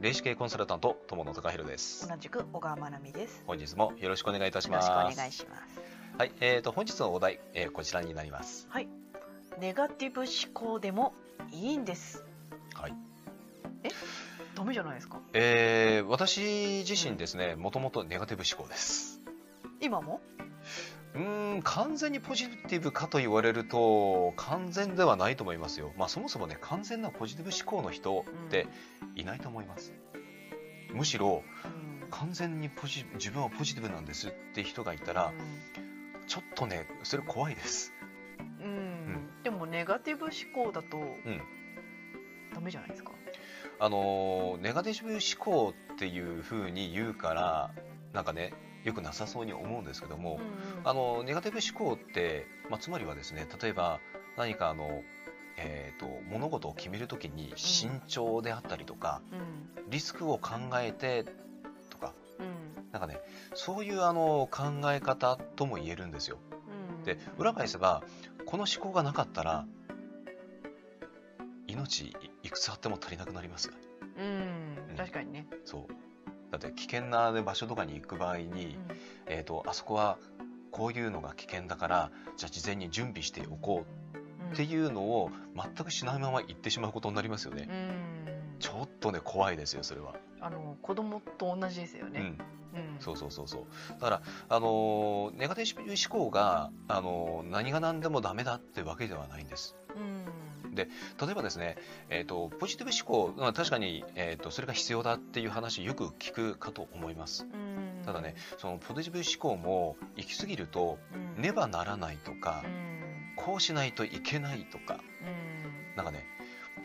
霊視系コンサルタント友野隆弘です同じく小川真奈美です。本日もよろしくお願いいたしよろますしくお願いします。はい、えーと本日のお題、えーこちらになりますはい。ネガティブ思考でもいいんです。はいダメじゃないですか？えー私自身ですねもともとネガティブ思考です今も？うーん完全にポジティブかと言われると完全ではないと思いますよまあそもそもね完全なポジティブ思考の人っていないと思います、むしろうん。完全にポジ自分はポジティブなんですって人がいたらちょっとねそれ怖いですうん。うん。でもネガティブ思考だとんダメじゃないですか？あのーネガティブ思考っていう風に言うからなんかねよくなさそうに思うんですけども、うんあのネガティブ思考って、まあ、つまりはですね例えば何かあの、えー、と物事を決めるときに慎重であったりとか、うん。リスクを考えてとかうん。なんかねそういうあの考え方とも言えるんですよ。うん。で裏返せばこの思考がなかったら命いいくつあっても足りなくなりますよ。うん。確かにね。そうだって危険なね場所とかに行く場合に、えー、とあそこはこういうのが危険だからじゃあ事前に準備しておこううん。っていうのを全くしないまま行ってしまうことになりますよね。うん。ちょっとね怖いですよそれは。あの子供と同じですよね。うん、うん。そうそうそうそう。だからあのーネガティブ思考があのー何が何でもダメだってわけではないんです。うん。例えばですね、えー、とポジティブ思考、まあ、確かに、えー、とそれが必要だっていう話よく聞くかと思います。うん。ただね、そのポジティブ思考も行き過ぎるとうん。ねばならないとかう、ん。こうしないといけないとか、うん。なんかね、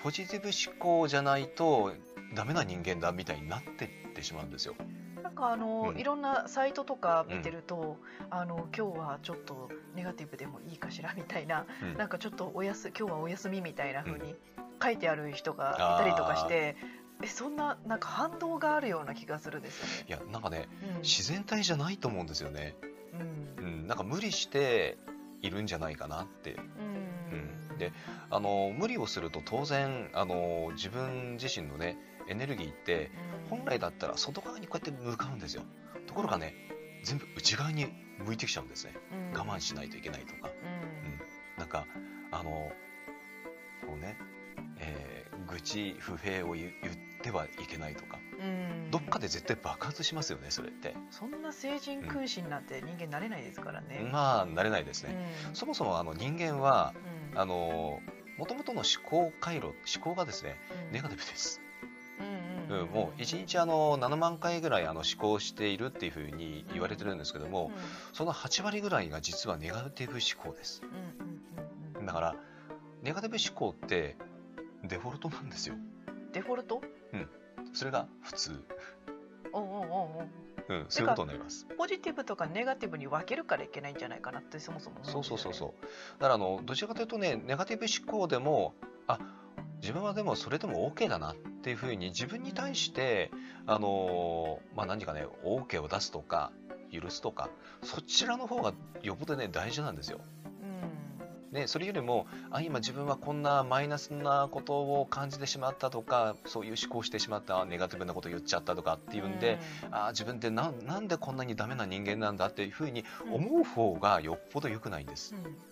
ポジティブ思考じゃないとダメな人間だみたいになってってしまうんですよ。かあの、うん。いろんなサイトとか見てると、あの今日はちょっとネガティブでもいいかしらみたいな、うん。なんかちょっとおやす今日はお休みみたいな風に書いてある人がいたりとかして、えそんななんか反動があるような気がするんですよね。いや、なんかね、うん。自然体じゃないと思うんですよね。うん。うん、なんか無理しているんじゃないかなって。うん。うん。であの無理をすると当然あの自分自身のねエネルギーってうん。本来だったら外側にこうやって向かうんですよ。ところがね全部内側に向いてきちゃうんですね。うん。我慢しないといけないとか。うん。なんかあのこうね、えー愚痴不平を言言ってはいけないとか。うん。どっかで絶対爆発しますよねそれって。そんな成人君子になって人間なれないですからね。まあ慣れないですうねん。そもそもあの人間はうん。あの元々の思考回路思考がですねうん。ネガティブですうんうん、もう1日あの7万回ぐらいあの思考しているっていうふうに言われてるんですけども、その8割ぐらいが実はネガティブ思考です。うんうんうんうん。だからネガティブ思考ってデフォルトなんですよ。デフォルト？それが普通、おうおうおうおう。うん、そういうことになります。ポジティブとかネガティブに分けるからいけないんじゃないかなってそもそも思そうそうそううそう。だからあのどちらかというとねネガティブ思考でもあ自分はでもそれでも OK だなっていうふうに自分に対してあのまあ何かね OK を出すとか許すとかそちらの方がよっぽどね大事なんですよ。うん。ね、それよりもあ今自分はこんなマイナスなことを感じてしまったとかそういう思考してしまったネガティブなこと言っちゃったとかっていうんで、あ自分ってなんなんでこんなにダメな人間なんだっていうふうにうん思う方がよっぽど良くないんです。うん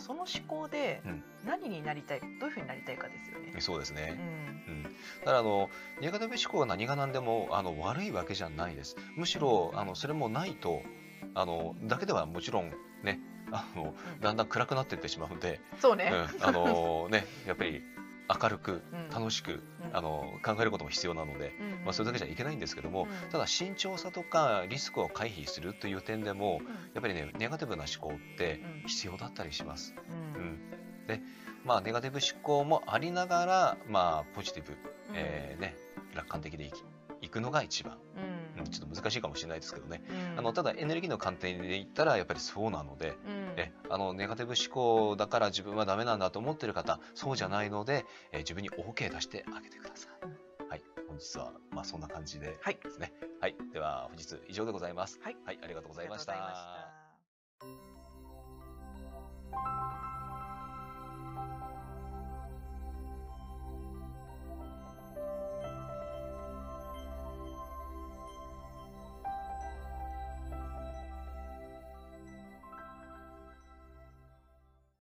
その思考でうん。何になりたいどういうふうになりたいかですよね。そうですね、うん。うん、だからあのネガティブ思考は何が何でもあの悪いわけじゃないです。むしろあのそれもないとあのだけではもちろんねあのだんだん暗くなっていってしまうので、そうね。うん、あのねやっぱり明るくうん。楽しく、うんあの考えることも必要なので、うんまあ、それだけじゃいけないんですけども、うん。ただ慎重さとかリスクを回避するという点でもうん。やっぱりねネガティブな思考ってうん。必要だったりします。ううん。ん、でまあネガティブ思考もありながらまあポジティブ、うん。えーね、楽観的でいきいくのが一番、うん。うん、ちょっと難しいかもしれないですけどね、うん。あのただエネルギーの観点で言ったらやっぱりそうなので、うんえあのネガティブ思考だから自分はダメなんだと思ってる方そうじゃないので、えー自分に OK 出してあげてください。はい、本日はまあそんな感じではいですね。はい、では本日以上でございます。はいはい、ありがとうございました。